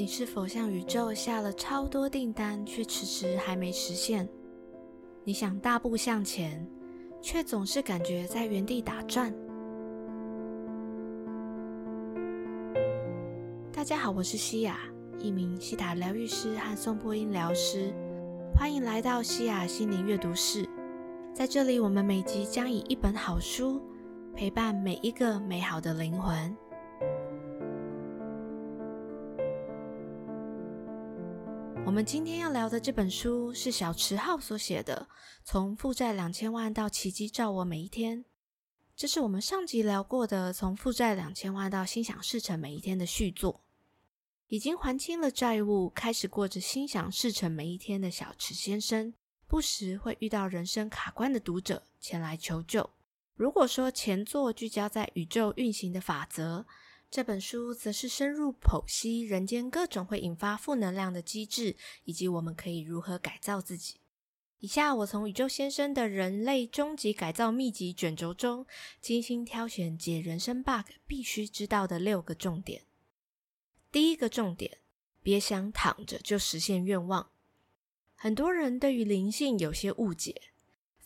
你是否向宇宙下了超多订单，却迟迟还没实现？你想大步向前，却总是感觉在原地打转？大家好，我是西雅，一名西塔疗愈师和颂钵音疗师，欢迎来到西雅心灵阅读室。在这里，我们每集将以一本好书陪伴每一个美好的灵魂。我们今天要聊的这本书是小池浩所写的《从负债两千万到奇迹照我每一天》，这是我们上集聊过的《从负债两千万到心想事成每一天》的续作。已经还清了债务，开始过着心想事成每一天的小池先生，不时会遇到人生卡关的读者前来求救。如果说前作聚焦在宇宙运行的法则，这本书则是深入剖析人间各种会引发负能量的机制，以及我们可以如何改造自己。以下我从宇宙先生的人类终极改造秘籍卷轴中，精心挑选解人生 bug 必须知道的六个重点。第一个重点，别想躺着就实现愿望。很多人对于灵性有些误解，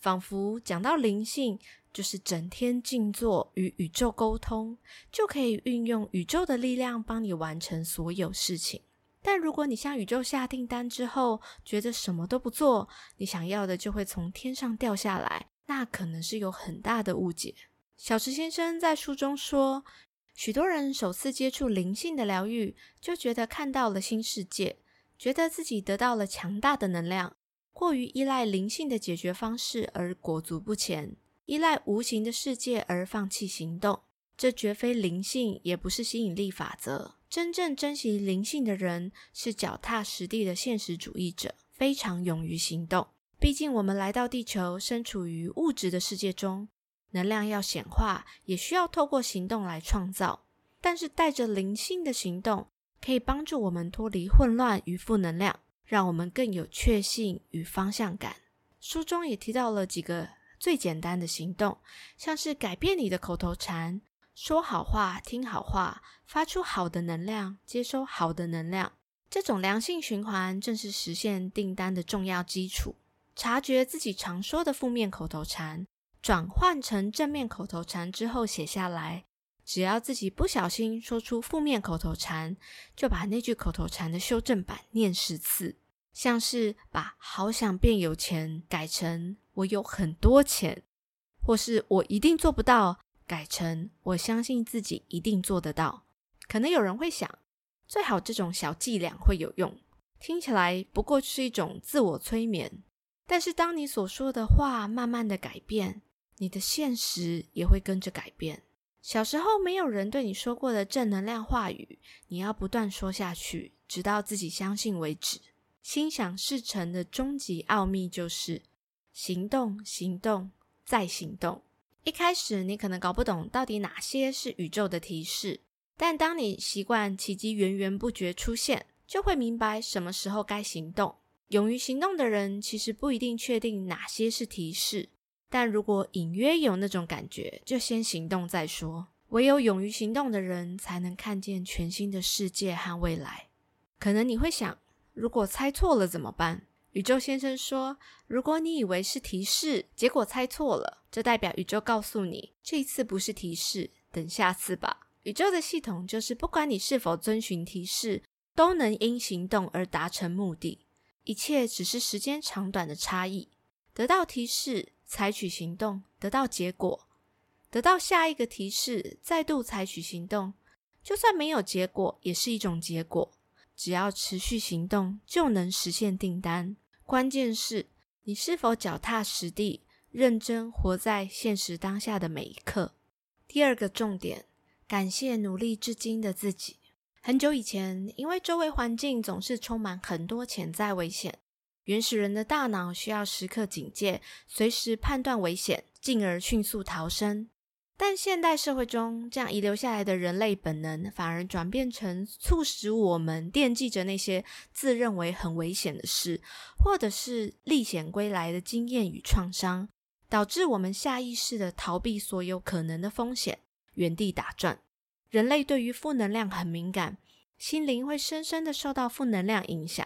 仿佛讲到灵性。就是整天静坐与宇宙沟通，就可以运用宇宙的力量帮你完成所有事情。但如果你向宇宙下订单之后，觉得什么都不做，你想要的就会从天上掉下来，那可能是有很大的误解。小池先生在书中说，许多人首次接触灵性的疗愈，就觉得看到了新世界，觉得自己得到了强大的能量，过于依赖灵性的解决方式而裹足不前。依赖无形的世界而放弃行动，这绝非灵性，也不是吸引力法则。真正珍惜灵性的人，是脚踏实地的现实主义者，非常勇于行动。毕竟，我们来到地球，身处于物质的世界中，能量要显化，也需要透过行动来创造。但是，带着灵性的行动，可以帮助我们脱离混乱与负能量，让我们更有确信与方向感。书中也提到了几个。最简单的行动，像是改变你的口头禅，说好话、听好话，发出好的能量，接收好的能量。这种良性循环正是实现订单的重要基础。察觉自己常说的负面口头禅，转换成正面口头禅之后写下来。只要自己不小心说出负面口头禅，就把那句口头禅的修正版念十次。像是把“好想变有钱”改成“我有很多钱”，或是我一定做不到改成“我相信自己一定做得到”。可能有人会想，最好这种小伎俩会有用，听起来不过是一种自我催眠。但是当你所说的话慢慢的改变，你的现实也会跟着改变。小时候没有人对你说过的正能量话语，你要不断说下去，直到自己相信为止。心想事成的终极奥秘就是行动，行动，再行动。一开始你可能搞不懂到底哪些是宇宙的提示，但当你习惯奇迹源源不绝出现，就会明白什么时候该行动。勇于行动的人其实不一定确定哪些是提示，但如果隐约有那种感觉，就先行动再说。唯有勇于行动的人，才能看见全新的世界和未来。可能你会想。如果猜错了怎么办？宇宙先生说：“如果你以为是提示，结果猜错了，这代表宇宙告诉你，这一次不是提示，等下次吧。”宇宙的系统就是，不管你是否遵循提示，都能因行动而达成目的。一切只是时间长短的差异。得到提示，采取行动，得到结果；得到下一个提示，再度采取行动，就算没有结果，也是一种结果。只要持续行动，就能实现订单。关键是你是否脚踏实地、认真活在现实当下的每一刻。第二个重点，感谢努力至今的自己。很久以前，因为周围环境总是充满很多潜在危险，原始人的大脑需要时刻警戒，随时判断危险，进而迅速逃生。但现代社会中，这样遗留下来的人类本能，反而转变成促使我们惦记着那些自认为很危险的事，或者是历险归来的经验与创伤，导致我们下意识的逃避所有可能的风险，原地打转。人类对于负能量很敏感，心灵会深深的受到负能量影响。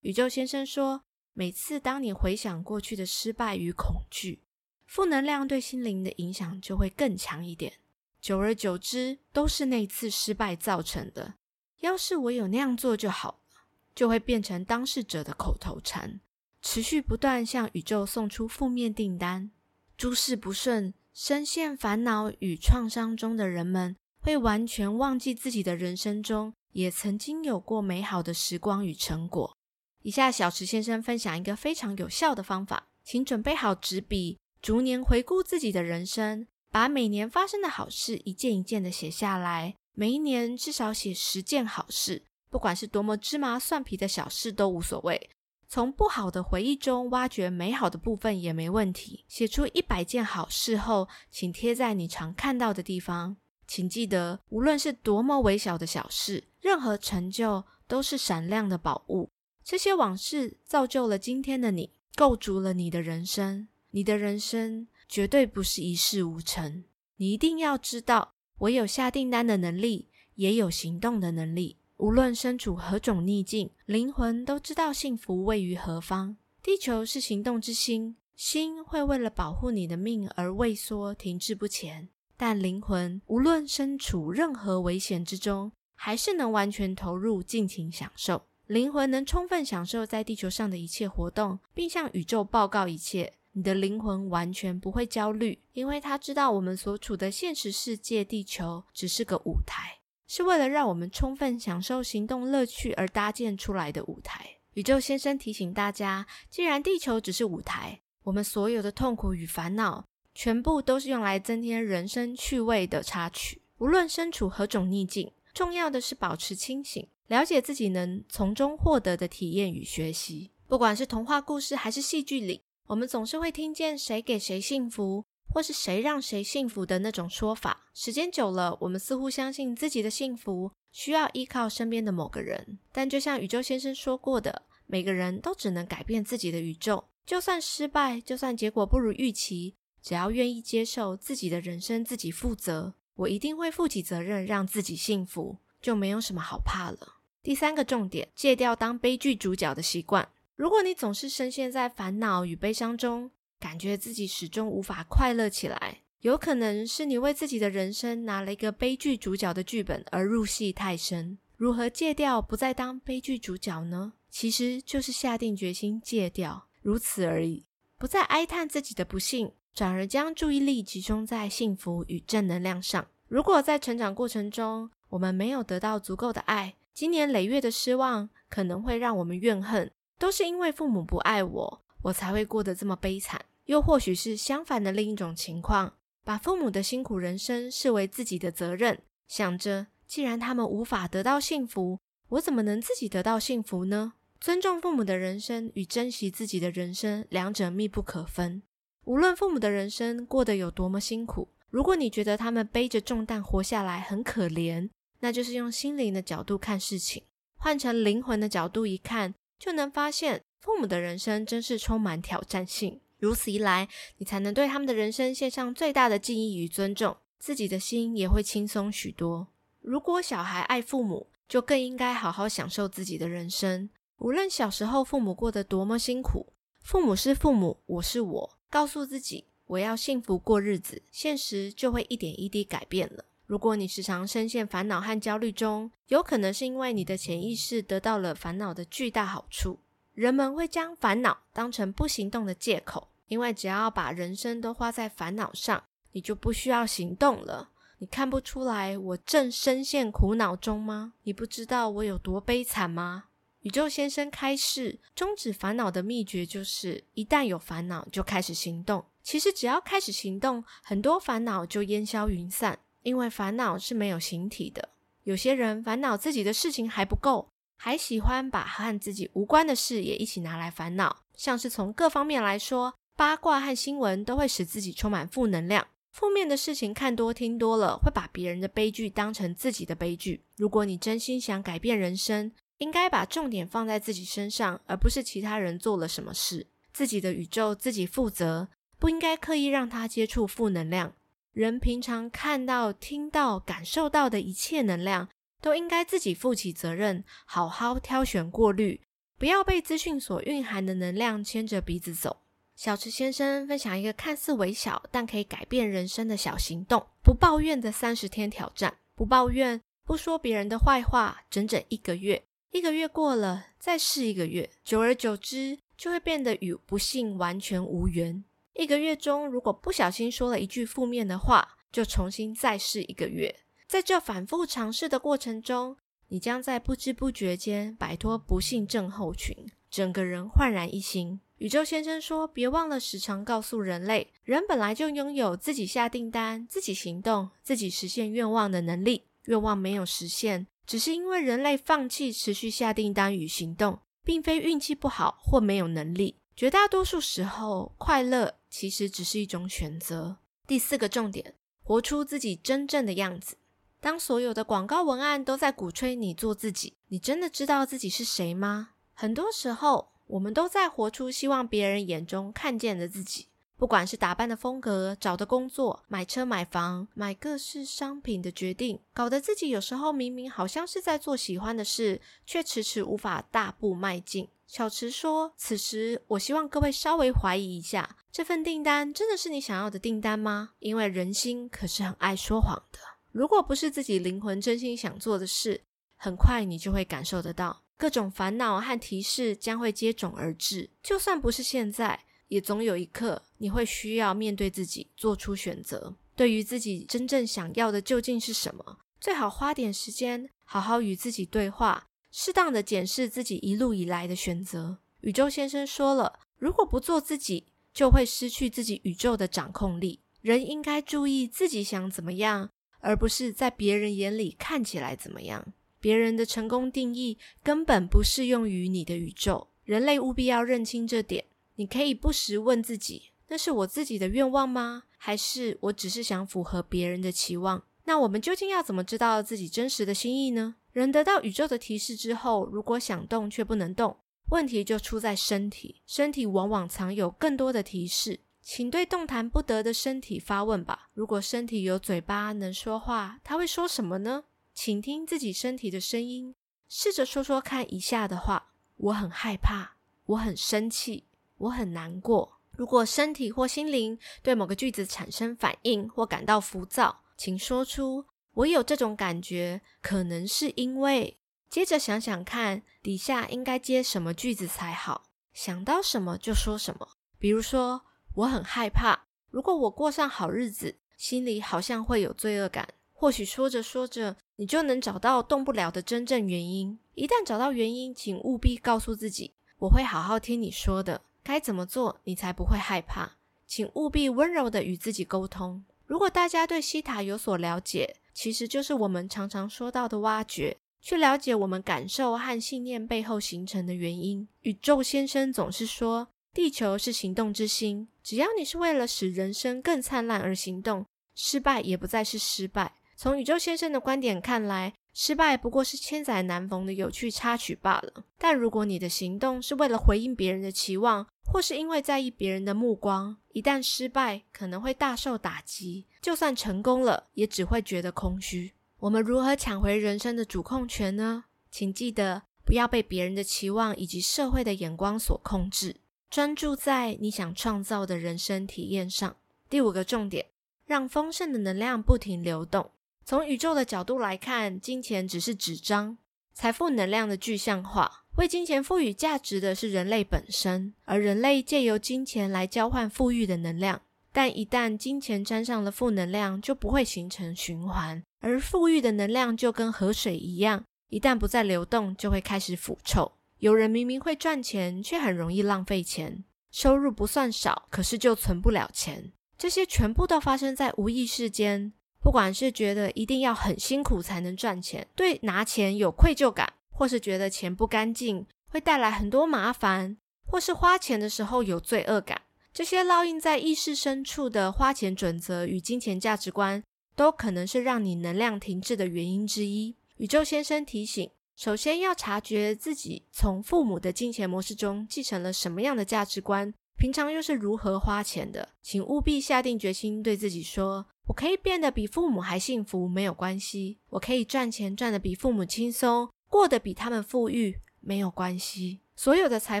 宇宙先生说，每次当你回想过去的失败与恐惧，负能量对心灵的影响就会更强一点。久而久之，都是那次失败造成的。要是我有那样做就好了，就会变成当事者的口头禅，持续不断向宇宙送出负面订单。诸事不顺，深陷烦恼与创伤中的人们，会完全忘记自己的人生中也曾经有过美好的时光与成果。以下小池先生分享一个非常有效的方法，请准备好纸笔，逐年回顾自己的人生，把每年发生的好事一件一件的写下来。每一年至少写十件好事，不管是多么芝麻蒜皮的小事都无所谓。从不好的回忆中挖掘美好的部分也没问题。写出一百件好事后，请贴在你常看到的地方。请记得，无论是多么微小的小事，任何成就都是闪亮的宝物。这些往事造就了今天的你，构筑了你的人生。你的人生绝对不是一事无成。你一定要知道。我有下订单的能力，也有行动的能力。无论身处何种逆境，灵魂都知道幸福位于何方。地球是行动之心，心会为了保护你的命而畏缩、停滞不前。但灵魂无论身处任何危险之中，还是能完全投入、尽情享受。灵魂能充分享受在地球上的一切活动，并向宇宙报告一切。你的灵魂完全不会焦虑，因为他知道我们所处的现实世界——地球只是个舞台，是为了让我们充分享受行动乐趣而搭建出来的舞台。宇宙先生提醒大家：既然地球只是舞台，我们所有的痛苦与烦恼，全部都是用来增添人生趣味的插曲。无论身处何种逆境，重要的是保持清醒，了解自己能从中获得的体验与学习。不管是童话故事还是戏剧里。我们总是会听见“谁给谁幸福”或是“谁让谁幸福”的那种说法。时间久了，我们似乎相信自己的幸福需要依靠身边的某个人。但就像宇宙先生说过的，每个人都只能改变自己的宇宙。就算失败，就算结果不如预期，只要愿意接受自己的人生，自己负责，我一定会负起责任，让自己幸福，就没有什么好怕了。第三个重点，戒掉当悲剧主角的习惯。如果你总是深陷在烦恼与悲伤中，感觉自己始终无法快乐起来，有可能是你为自己的人生拿了一个悲剧主角的剧本而入戏太深。如何戒掉不再当悲剧主角呢？其实就是下定决心戒掉，如此而已。不再哀叹自己的不幸，转而将注意力集中在幸福与正能量上。如果在成长过程中我们没有得到足够的爱，经年累月的失望可能会让我们怨恨。都是因为父母不爱我，我才会过得这么悲惨。又或许是相反的另一种情况，把父母的辛苦人生视为自己的责任，想着既然他们无法得到幸福，我怎么能自己得到幸福呢？尊重父母的人生与珍惜自己的人生，两者密不可分。无论父母的人生过得有多么辛苦，如果你觉得他们背着重担活下来很可怜，那就是用心灵的角度看事情，换成灵魂的角度一看。就能发现父母的人生真是充满挑战性。如此一来，你才能对他们的人生献上最大的敬意与尊重，自己的心也会轻松许多。如果小孩爱父母，就更应该好好享受自己的人生。无论小时候父母过得多么辛苦，父母是父母，我是我，告诉自己我要幸福过日子，现实就会一点一滴改变了。如果你时常深陷烦恼和焦虑中，有可能是因为你的潜意识得到了烦恼的巨大好处。人们会将烦恼当成不行动的借口，因为只要把人生都花在烦恼上，你就不需要行动了。你看不出来我正深陷苦恼中吗？你不知道我有多悲惨吗？宇宙先生开示，终止烦恼的秘诀就是：一旦有烦恼，就开始行动。其实只要开始行动，很多烦恼就烟消云散。因为烦恼是没有形体的，有些人烦恼自己的事情还不够，还喜欢把和自己无关的事也一起拿来烦恼。像是从各方面来说，八卦和新闻都会使自己充满负能量。负面的事情看多听多了，会把别人的悲剧当成自己的悲剧。如果你真心想改变人生，应该把重点放在自己身上，而不是其他人做了什么事。自己的宇宙自己负责，不应该刻意让他接触负能量。人平常看到、听到、感受到的一切能量，都应该自己负起责任，好好挑选过滤，不要被资讯所蕴含的能量牵着鼻子走。小池先生分享一个看似微小但可以改变人生的小行动：不抱怨的三十天挑战。不抱怨，不说别人的坏话，整整一个月。一个月过了，再试一个月，久而久之，就会变得与不幸完全无缘。一个月中，如果不小心说了一句负面的话，就重新再试一个月。在这反复尝试的过程中，你将在不知不觉间摆脱不幸症候群，整个人焕然一新。宇宙先生说：“别忘了时常告诉人类，人本来就拥有自己下订单、自己行动、自己实现愿望的能力。愿望没有实现，只是因为人类放弃持续下订单与行动，并非运气不好或没有能力。绝大多数时候，快乐其实只是一种选择。”第四个重点：活出自己真正的样子。当所有的广告文案都在鼓吹你做自己，你真的知道自己是谁吗？很多时候。我们都在活出希望别人眼中看见的自己，不管是打扮的风格、找的工作、买车买房、买各式商品的决定，搞得自己有时候明明好像是在做喜欢的事，却迟迟无法大步迈进。小池说：“此时，我希望各位稍微怀疑一下，这份订单真的是你想要的订单吗？因为人心可是很爱说谎的。如果不是自己灵魂真心想做的事，很快你就会感受得到。”各种烦恼和提示将会接踵而至，就算不是现在，也总有一刻你会需要面对自己，做出选择。对于自己真正想要的究竟是什么，最好花点时间，好好与自己对话，适当的检视自己一路以来的选择。宇宙先生说了，如果不做自己，就会失去自己宇宙的掌控力。人应该注意自己想怎么样，而不是在别人眼里看起来怎么样。别人的成功定义根本不适用于你的宇宙，人类务必要认清这点。你可以不时问自己：那是我自己的愿望吗？还是我只是想符合别人的期望？那我们究竟要怎么知道自己真实的心意呢？人得到宇宙的提示之后，如果想动却不能动，问题就出在身体。身体往往藏有更多的提示，请对动弹不得的身体发问吧。如果身体有嘴巴能说话，他会说什么呢？请听自己身体的声音，试着说说看以下的话：我很害怕，我很生气，我很难过。如果身体或心灵对某个句子产生反应或感到浮躁，请说出“我有这种感觉，可能是因为……”接着想想看，底下应该接什么句子才好？想到什么就说什么。比如说，我很害怕，如果我过上好日子，心里好像会有罪恶感。或许说着说着，你就能找到动不了的真正原因。一旦找到原因，请务必告诉自己：“我会好好听你说的，该怎么做你才不会害怕。”请务必温柔的与自己沟通。如果大家对西塔有所了解，其实就是我们常常说到的挖掘，去了解我们感受和信念背后形成的原因。宇宙先生总是说：“地球是行动之心，只要你是为了使人生更灿烂而行动，失败也不再是失败。”从宇宙先生的观点看来，失败不过是千载难逢的有趣插曲罢了。但如果你的行动是为了回应别人的期望，或是因为在意别人的目光，一旦失败，可能会大受打击；就算成功了，也只会觉得空虚。我们如何抢回人生的主控权呢？请记得不要被别人的期望以及社会的眼光所控制，专注在你想创造的人生体验上。第五个重点，让丰盛的能量不停流动。从宇宙的角度来看，金钱只是纸张，财富能量的具象化。为金钱赋予价值的是人类本身，而人类借由金钱来交换富裕的能量。但一旦金钱沾上了负能量，就不会形成循环。而富裕的能量就跟河水一样，一旦不再流动，就会开始腐臭。有人明明会赚钱，却很容易浪费钱，收入不算少，可是就存不了钱。这些全部都发生在无意识间。不管是觉得一定要很辛苦才能赚钱，对拿钱有愧疚感，或是觉得钱不干净会带来很多麻烦，或是花钱的时候有罪恶感，这些烙印在意识深处的花钱准则与金钱价值观，都可能是让你能量停滞的原因之一。宇宙先生提醒：首先要察觉自己从父母的金钱模式中继承了什么样的价值观，平常又是如何花钱的，请务必下定决心对自己说。我可以变得比父母还幸福，没有关系；我可以赚钱赚得比父母轻松，过得比他们富裕，没有关系。所有的财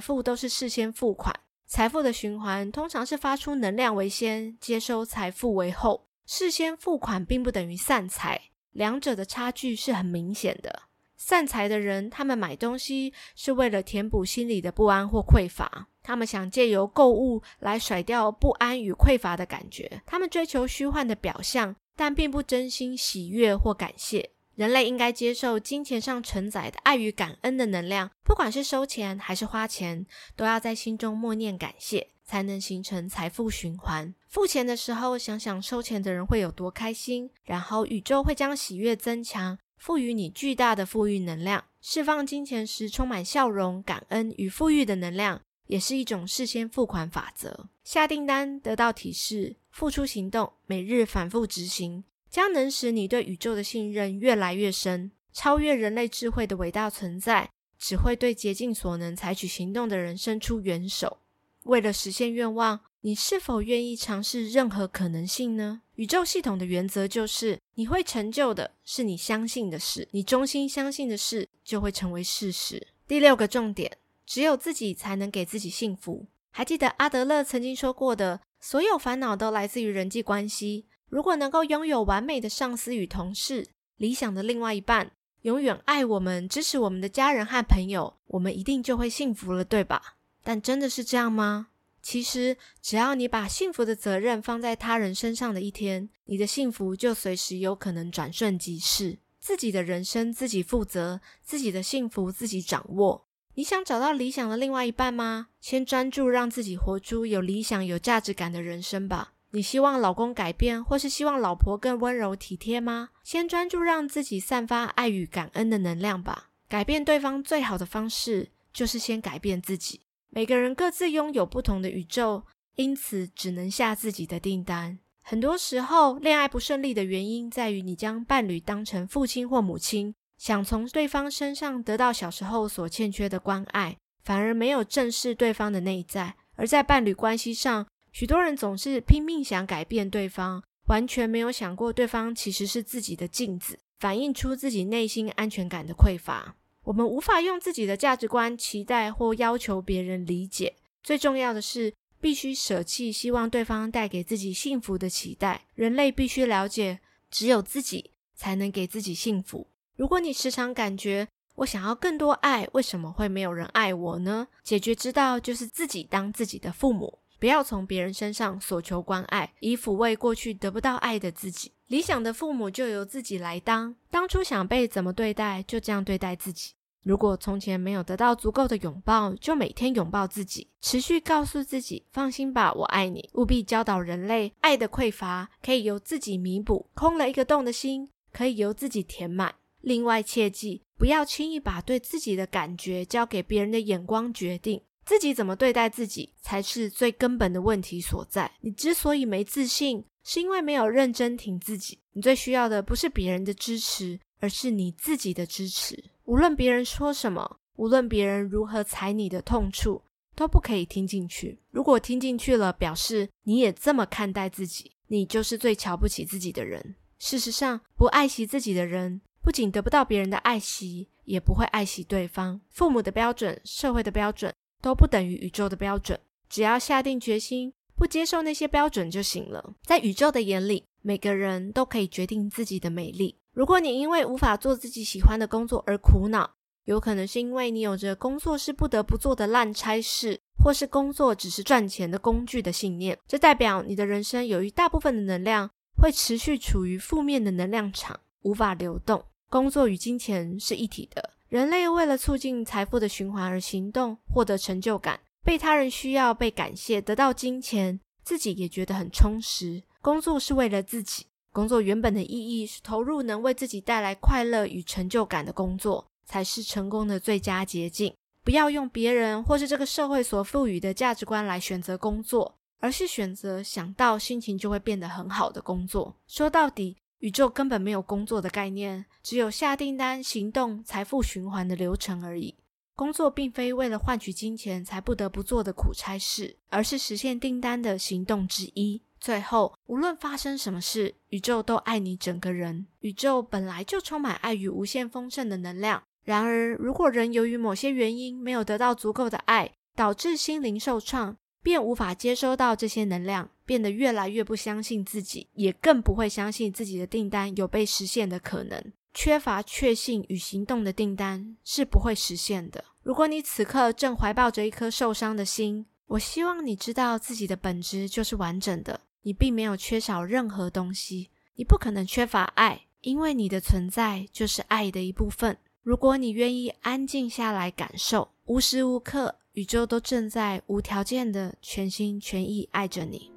富都是事先付款，财富的循环通常是发出能量为先，接收财富为后。事先付款并不等于散财，两者的差距是很明显的。散财的人，他们买东西是为了填补心里的不安或匮乏。他们想借由购物来甩掉不安与匮乏的感觉，他们追求虚幻的表象，但并不真心喜悦或感谢。人类应该接受金钱上承载的爱与感恩的能量，不管是收钱还是花钱，都要在心中默念感谢，才能形成财富循环。付钱的时候，想想收钱的人会有多开心，然后宇宙会将喜悦增强，赋予你巨大的富裕能量。释放金钱时，充满笑容、感恩与富裕的能量。也是一种事先付款法则。下订单得到提示，付出行动，每日反复执行，将能使你对宇宙的信任越来越深。超越人类智慧的伟大存在，只会对竭尽所能采取行动的人伸出援手。为了实现愿望，你是否愿意尝试任何可能性呢？宇宙系统的原则就是：你会成就的是你相信的事，你衷心相信的事就会成为事实。第六个重点。只有自己才能给自己幸福。还记得阿德勒曾经说过的：所有烦恼都来自于人际关系。如果能够拥有完美的上司与同事，理想的另外一半，永远爱我们、支持我们的家人和朋友，我们一定就会幸福了，对吧？但真的是这样吗？其实，只要你把幸福的责任放在他人身上的一天，你的幸福就随时有可能转瞬即逝。自己的人生自己负责，自己的幸福自己掌握。你想找到理想的另外一半吗？先专注让自己活出有理想、有价值感的人生吧。你希望老公改变，或是希望老婆更温柔体贴吗？先专注让自己散发爱与感恩的能量吧。改变对方最好的方式，就是先改变自己。每个人各自拥有不同的宇宙，因此只能下自己的订单。很多时候，恋爱不顺利的原因在于你将伴侣当成父亲或母亲。想从对方身上得到小时候所欠缺的关爱，反而没有正视对方的内在。而在伴侣关系上，许多人总是拼命想改变对方，完全没有想过对方其实是自己的镜子，反映出自己内心安全感的匮乏。我们无法用自己的价值观期待或要求别人理解。最重要的是，必须舍弃希望对方带给自己幸福的期待。人类必须了解，只有自己才能给自己幸福。如果你时常感觉我想要更多爱，为什么会没有人爱我呢？解决之道就是自己当自己的父母，不要从别人身上索求关爱，以抚慰过去得不到爱的自己。理想的父母就由自己来当，当初想被怎么对待，就这样对待自己。如果从前没有得到足够的拥抱，就每天拥抱自己，持续告诉自己：放心吧，我爱你。务必教导人类，爱的匮乏可以由自己弥补，空了一个洞的心可以由自己填满。另外，切记不要轻易把对自己的感觉交给别人的眼光决定，自己怎么对待自己才是最根本的问题所在。你之所以没自信，是因为没有认真挺自己。你最需要的不是别人的支持，而是你自己的支持。无论别人说什么，无论别人如何踩你的痛处，都不可以听进去。如果听进去了，表示你也这么看待自己，你就是最瞧不起自己的人。事实上，不爱惜自己的人。不仅得不到别人的爱惜，也不会爱惜对方。父母的标准、社会的标准都不等于宇宙的标准。只要下定决心，不接受那些标准就行了。在宇宙的眼里，每个人都可以决定自己的美丽。如果你因为无法做自己喜欢的工作而苦恼，有可能是因为你有着工作是不得不做的烂差事，或是工作只是赚钱的工具的信念。这代表你的人生有一大部分的能量会持续处于负面的能量场，无法流动。工作与金钱是一体的。人类为了促进财富的循环而行动，获得成就感，被他人需要，被感谢，得到金钱，自己也觉得很充实。工作是为了自己，工作原本的意义是投入能为自己带来快乐与成就感的工作，才是成功的最佳捷径。不要用别人或是这个社会所赋予的价值观来选择工作，而是选择想到心情就会变得很好的工作。说到底。宇宙根本没有工作的概念，只有下订单、行动、财富循环的流程而已。工作并非为了换取金钱才不得不做的苦差事，而是实现订单的行动之一。最后，无论发生什么事，宇宙都爱你整个人。宇宙本来就充满爱与无限丰盛的能量。然而，如果人由于某些原因没有得到足够的爱，导致心灵受创，便无法接收到这些能量，变得越来越不相信自己，也更不会相信自己的订单有被实现的可能。缺乏确信与行动的订单是不会实现的。如果你此刻正怀抱着一颗受伤的心，我希望你知道自己的本质就是完整的，你并没有缺少任何东西，你不可能缺乏爱，因为你的存在就是爱的一部分。如果你愿意安静下来感受，无时无刻宇宙都正在无条件的全心全意爱着你。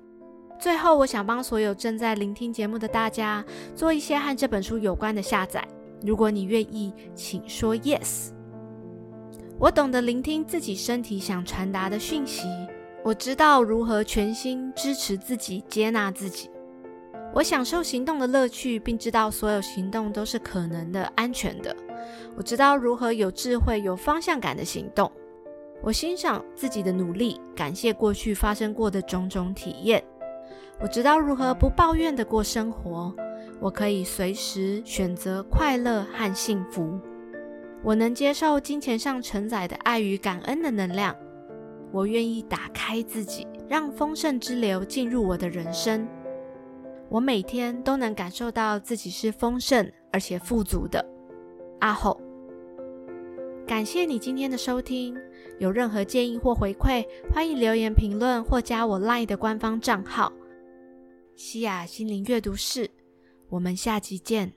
最后，我想帮所有正在聆听节目的大家做一些和这本书有关的下载。如果你愿意，请说 yes。我懂得聆听自己身体想传达的讯息，我知道如何全心支持自己、接纳自己。我享受行动的乐趣，并知道所有行动都是可能的、安全的。我知道如何有智慧、有方向感的行动。我欣赏自己的努力，感谢过去发生过的种种体验。我知道如何不抱怨的过生活。我可以随时选择快乐和幸福。我能接受金钱上承载的爱与感恩的能量。我愿意打开自己，让丰盛之流进入我的人生。我每天都能感受到自己是丰盛而且富足的。阿后，感谢你今天的收听。有任何建议或回馈，欢迎留言评论或加我 LINE 的官方账号“西雅心灵阅读室”。我们下期见。